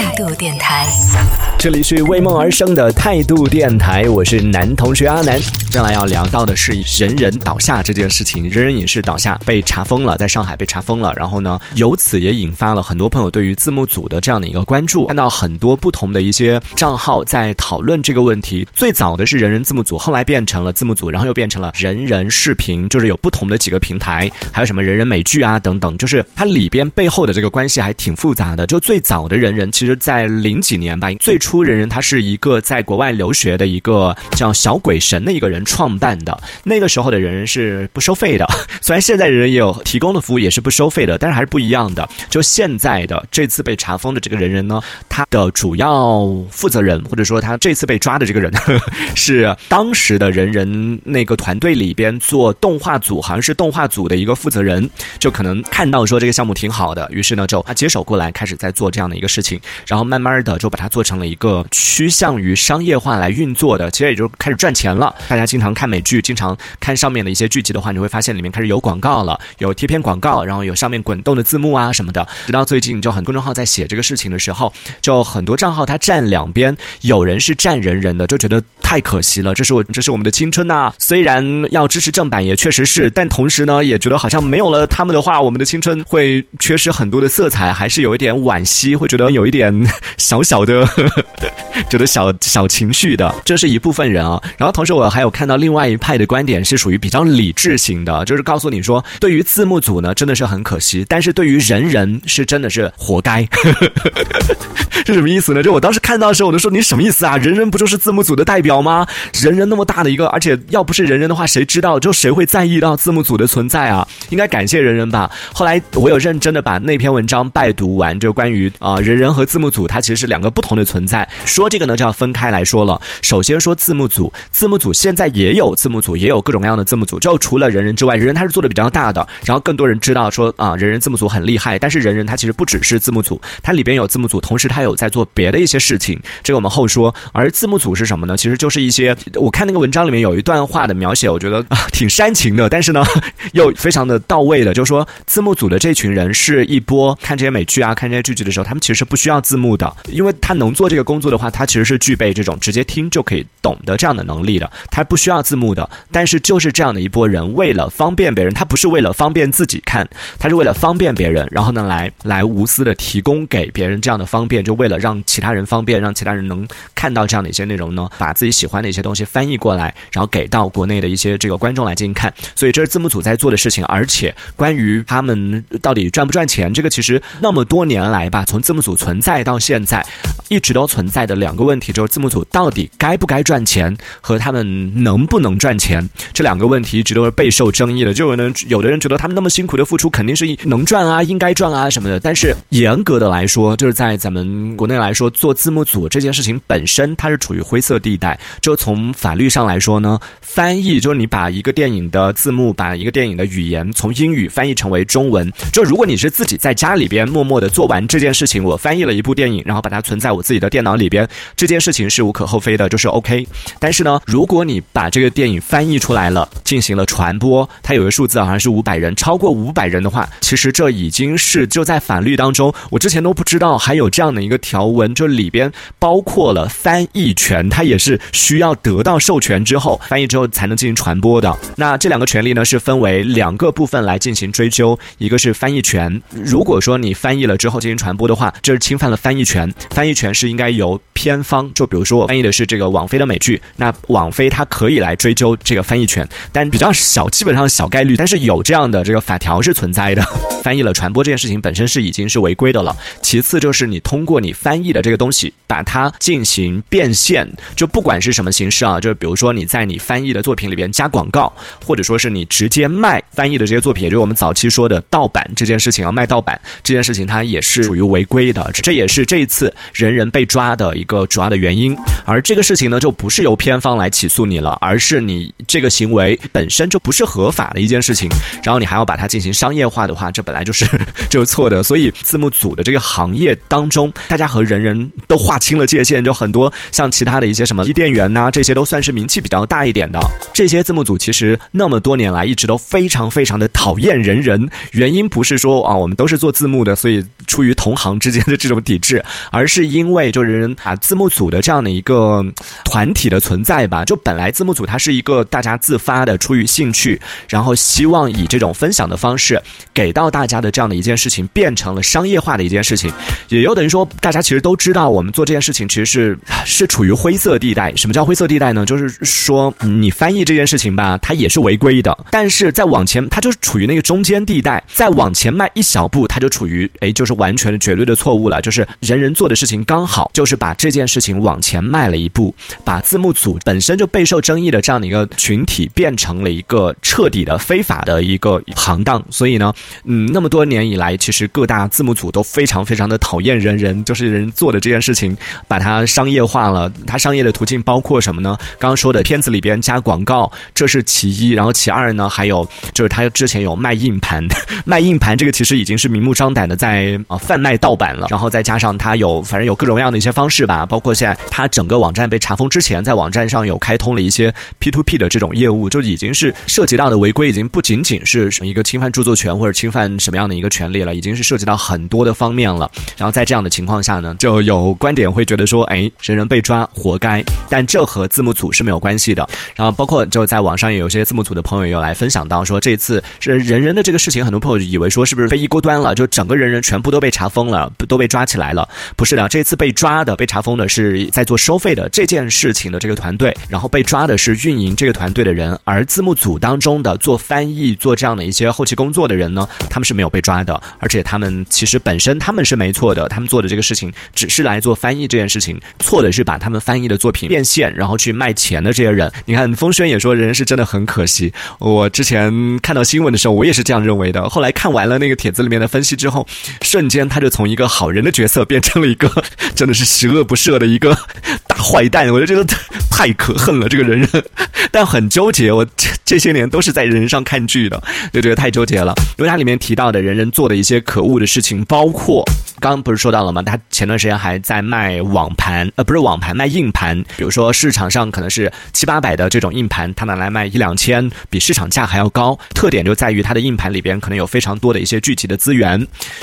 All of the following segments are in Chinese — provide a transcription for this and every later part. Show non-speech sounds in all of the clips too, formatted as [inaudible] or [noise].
态度电台，这里是为梦而生的态度电台，我是男同学阿南。接下来要聊到的是人人倒下这件事情，人人影视倒下被查封了，在上海被查封了。然后呢，由此也引发了很多朋友对于字幕组的这样的一个关注，看到很多不同的一些账号在讨论这个问题。最早的是人人字幕组，后来变成了字幕组，然后又变成了人人视频，就是有不同的几个平台，还有什么人人美剧啊等等，就是它里边背后的这个关系还挺复杂的。就最早的人人，其实在在零几年吧，最初人人他是一个在国外留学的一个叫小鬼神的一个人创办的。那个时候的人人是不收费的，[laughs] 虽然现在人人也有提供的服务也是不收费的，但是还是不一样的。就现在的这次被查封的这个人人呢，他的主要负责人或者说他这次被抓的这个人 [laughs] 是当时的人人那个团队里边做动画组，好像是动画组的一个负责人，就可能看到说这个项目挺好的，于是呢就他接手过来开始在做这样的一个事情。然后慢慢的就把它做成了一个趋向于商业化来运作的，其实也就开始赚钱了。大家经常看美剧，经常看上面的一些剧集的话，你会发现里面开始有广告了，有贴片广告，然后有上面滚动的字幕啊什么的。直到最近，就很多公众号在写这个事情的时候，就很多账号它站两边，有人是站人人的，就觉得太可惜了，这是我这是我们的青春呐。虽然要支持正版也确实是，但同时呢，也觉得好像没有了他们的话，我们的青春会缺失很多的色彩，还是有一点惋惜，会觉得有一点。小小的，觉得小小情绪的，这是一部分人啊。然后同时我还有看到另外一派的观点，是属于比较理智型的，就是告诉你说，对于字幕组呢，真的是很可惜，但是对于人人是真的是活该。[laughs] 是什么意思呢？就我当时看到的时候，我就说你什么意思啊？人人不就是字幕组的代表吗？人人那么大的一个，而且要不是人人的话，谁知道就谁会在意到字幕组的存在啊？应该感谢人人吧。后来我有认真的把那篇文章拜读完，就关于啊人人和字幕组，它其实是两个不同的存在。说这个呢，就要分开来说了。首先说字幕组，字幕组现在也有字幕组，也有各种各样的字幕组。就除了人人之外，人人它是做的比较大的，然后更多人知道说啊人人字幕组很厉害。但是人人它其实不只是字幕组，它里边有字幕组，同时它有在做别的一些事情。这个我们后说。而字幕组是什么呢？其实就是一些我看那个文章里面有一段话的描写，我觉得啊挺煽情的，但是呢又非常的到位的，就是说字幕组的这群人是一波看这些美剧啊、看这些剧集的时候，他们其实是不需要字幕的，因为他能做这个工作的话，他其实是具备这种直接听就可以懂的这样的能力的，他不需要字幕的。但是就是这样的一波人，为了方便别人，他不是为了方便自己看，他是为了方便别人，然后呢来来无私的提供给别人这样的方便，就为了让其他人方便，让其他人能看到这样的一些内容呢，把自己喜欢的一些东西翻译过来，然后给到国内的一些这个观众来进行看。所以这是字幕组在做的事情，而且关于他们到底赚不赚钱，这个其实那么多年来吧，从字幕组存在到现在，一直都存在的两个问题，就是字幕组到底该不该赚钱和他们能不能赚钱这两个问题，一直都是备受争议的。就有人有的人觉得他们那么辛苦的付出，肯定是能赚啊，应该赚啊什么的。但是严格的来说，就是在咱们国内来说，做字幕组这件事情本身它是处于灰色地带。就从法律上来说呢，翻译就是你把一个电影的字幕，把一个电影的语言从英语翻译成为中文。就如果你是自己在家里边默默的做完这件事情，我翻译了一部电影，然后把它存在我自己的电脑里边，这件事情是无可厚非的，就是 OK。但是呢，如果你把这个电影翻译出来了，进行了传播，它有个数字好像是五百人，超过五百人的话，其实这已经是就在法律当中，我之前都不知道还有这样的一个条文，就里边包括了翻译权，它也是需要得到授权之后，翻译之后才能进行传播的。那这两个权利呢，是分为两个部分来进行追究，一个是翻译权，如果说你翻译了之后进行传播的话，这是侵犯了翻译权，翻译权是应该由片方，就比如说我翻译的是这个网飞的美剧，那网飞它可以来追究这个翻译权，但比较小，基本上小概率，但是有这样的这个法条是存在的。[laughs] 翻译了传播这件事情本身是已经是违规的了。其次就是你通过你翻译的这个东西，把它进行变现，就不管是什么形式啊，就是比如说你在你翻译的作品里边加广告，或者说是你直接卖翻译的这些作品，也就是我们早期说的盗版这件事情啊，卖盗版这件事情它也是属于违规的。这也是这一次人人被抓的一个主要的原因。而这个事情呢，就不是由偏方来起诉你了，而是你这个行为本身就不是合法的一件事情。然后你还要把它进行商业化的话，这本来就是就是错的。所以字幕组的这个行业当中，大家和人人都划清了界限，就很多像其他的一些什么伊甸园呐，这些都算是名气比较大一点的。这些字幕组其实那么多年来一直都非常非常的讨厌人人，原因不是说啊我们都是做字幕的，所以出于同行之间的这种抵制，而是因为就人人啊字幕组的这样的一个团体的存在吧。就本来字幕组它是一个大家自发的，出于兴趣，然后希望以这种分享的方式给到大家的这样的一件事情，变成了商业化的一件事情，也有等于说大家其实都知道，我们做这件事情其实是是处于灰色地带。什么叫灰色地带呢？就是说你翻译这件事情吧，它也是违规的，但是再往前，它就是处于那个中间地带，再往前迈一小步，它就处于哎，就是完全的绝对的错误了。就是人人做的事情刚好就是把这这件事情往前迈了一步，把字幕组本身就备受争议的这样的一个群体变成了一个彻底的非法的一个行当。所以呢，嗯，那么多年以来，其实各大字幕组都非常非常的讨厌人人，就是人做的这件事情，把它商业化了。它商业的途径包括什么呢？刚刚说的片子里边加广告，这是其一。然后其二呢，还有就是他之前有卖硬盘，[laughs] 卖硬盘这个其实已经是明目张胆的在啊贩卖盗版了。然后再加上他有反正有各种各样的一些方式吧，包括现在他整个网站被查封之前，在网站上有开通了一些 P to P 的这种业务，就已经是涉及到的违规，已经不仅仅是一个侵犯著作权或者侵犯什么样的一个权利了，已经是涉及到很多的方面了。然后在这样的情况下呢，就有观点会觉得说，哎，人人被抓活该，但这和字幕组是没有关系的。然后包括就在网上也有些字幕组的朋友有来分享到说，这次是人人的这个事情，很多朋友以为说是不是非一锅端了，就整个人人全部都被查封了，都被抓起来了？不是的，这次被抓的、被查封的是在做收费的这件事情的这个团队，然后被抓的是运营这个团队的人，而字幕组当中的做翻译、做这样的一些后期工作的人呢，他们是没有被抓的，而且他们其实本身他们是没错的，他们做的这个事情只是来做翻译这件事情，错的是把他们翻译的作品变现，然后去卖钱的这些人。你看，风轩也说人是真的很可惜。我之前看到新闻的时候，我也是这样认为的。后来看完了那个帖子里面的分析之后，瞬间他就从一个好人的角色变成了一个 [laughs] 真的是十恶不赦的一个 [laughs] 大坏蛋。我就觉得太可恨了，这个人人，[laughs] 但很纠结。我这这些年都是在人上看剧的，就觉得太纠结了。因为它里面提到的人人做的一些可恶的事情，包括刚刚不是说到了吗？他前段时间还在卖网盘，呃，不是网盘，卖硬盘。比如说市场上可能是七八百的这种硬盘，他拿来卖一两千，比市场价还要高。特点就在于它的硬盘里边可能有非常多的一些具体的资源，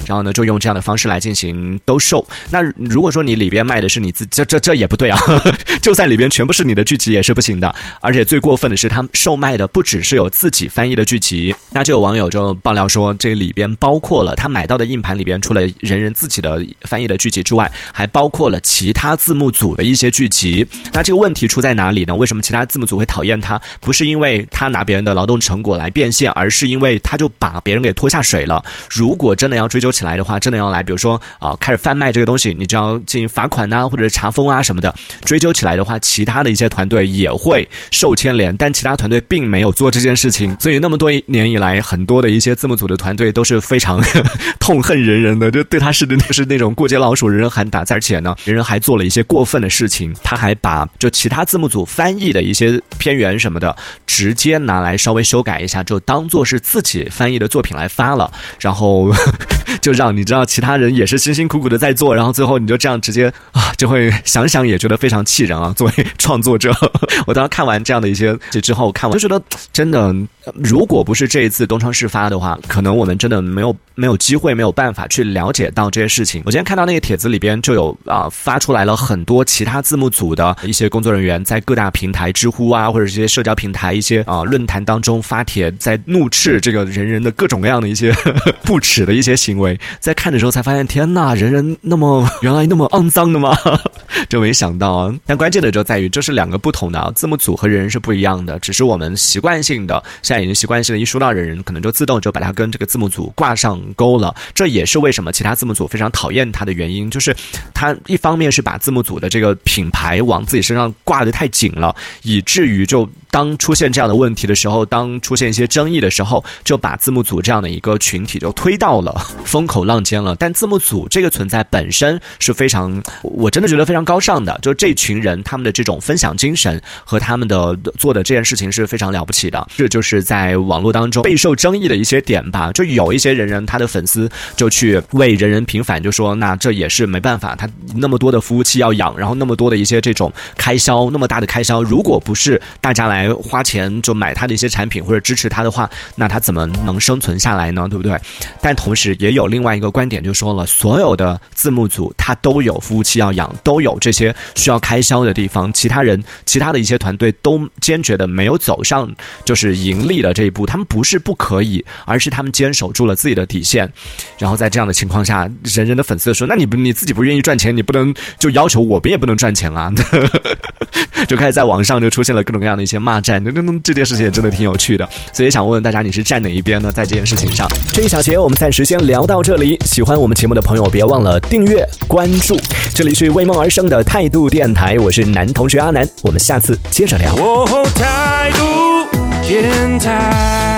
然后呢，就用这样的方式来进行兜售。那如果说你里边卖的是你自己这这这也不对啊，[laughs] 就算里边全部是你的剧集也是不行的。而且最过分的是，他售卖的不只是有自己翻译的剧集，那就有网友就爆料说，这里边包括了他买到的硬盘里边，除了人人自己的翻译的剧集之外，还包括了其他字幕组的一些剧集。那这个问题出在哪里呢？为什么其他字幕组会讨厌他？不是因为他拿别人的劳动成果来变现，而是因为他就把别人给拖下水了。如果真的要追究起来的话，真的要来，比如说啊，开始贩卖这个东西，你就要进行罚款呐，或者是查封啊什么的。追究起来的话，其他的一些团队也会受牵连，但其他团队并没有做这件事情。所以那么多年以来，很多的一些字幕组的团队都是非常痛恨人人的，就对他是的是那种过街老鼠，人人喊打。而且呢，人人还做了一些过分的事情，他还把就其他字幕组翻译的一些片源什么的，直接拿来稍微修改一下，就当做是自己翻译的作品来发了，然后就让你知道其他人也是辛辛苦苦的在做，然后最后你就这样直接啊，就会想想也觉得非常气人啊。作为创作作者，[laughs] 我当时看完这样的一些这之后，看完就觉得真的，如果不是这一次东窗事发的话，可能我们真的没有没有机会，没有办法去了解到这些事情。我今天看到那个帖子里边就有啊发出来了很多其他字幕组的一些工作人员在各大平台、知乎啊或者这些社交平台、一些啊论坛当中发帖，在怒斥这个人人的各种各样的一些 [laughs] 不耻的一些行为。在看的时候才发现，天呐，人人那么 [laughs] 原来那么肮脏的吗？就没想到啊。但关键的就在于，这是是两个不同的，字幕组和人人是不一样的。只是我们习惯性的现在已经习惯性的，一说到人人，可能就自动就把它跟这个字幕组挂上钩了。这也是为什么其他字幕组非常讨厌他的原因，就是他一方面是把字幕组的这个品牌往自己身上挂得太紧了，以至于就。当出现这样的问题的时候，当出现一些争议的时候，就把字幕组这样的一个群体就推到了风口浪尖了。但字幕组这个存在本身是非常，我真的觉得非常高尚的。就这群人他们的这种分享精神和他们的做的这件事情是非常了不起的。这就是在网络当中备受争议的一些点吧。就有一些人人他的粉丝就去为人人平反，就说那这也是没办法，他那么多的服务器要养，然后那么多的一些这种开销，那么大的开销，如果不是大家来花钱就买他的一些产品或者支持他的话，那他怎么能生存下来呢？对不对？但同时也有另外一个观点，就说了，所有的字幕组他都有服务器要养，都有这些需要开销的地方，其他人人其他的一些团队都坚决的没有走上就是盈利的这一步，他们不是不可以，而是他们坚守住了自己的底线。然后在这样的情况下，人人的粉丝说：“那你不你自己不愿意赚钱，你不能就要求我们也不能赚钱啊？” [laughs] 就开始在网上就出现了各种各样的一些骂战，那那这件事情也真的挺有趣的。所以想问问大家，你是站哪一边呢？在这件事情上，这一小节我们暂时先聊到这里。喜欢我们节目的朋友，别忘了订阅关注。这里是为梦而生的态度电台，我是男同学阿南，我们下次接着聊。态度电台。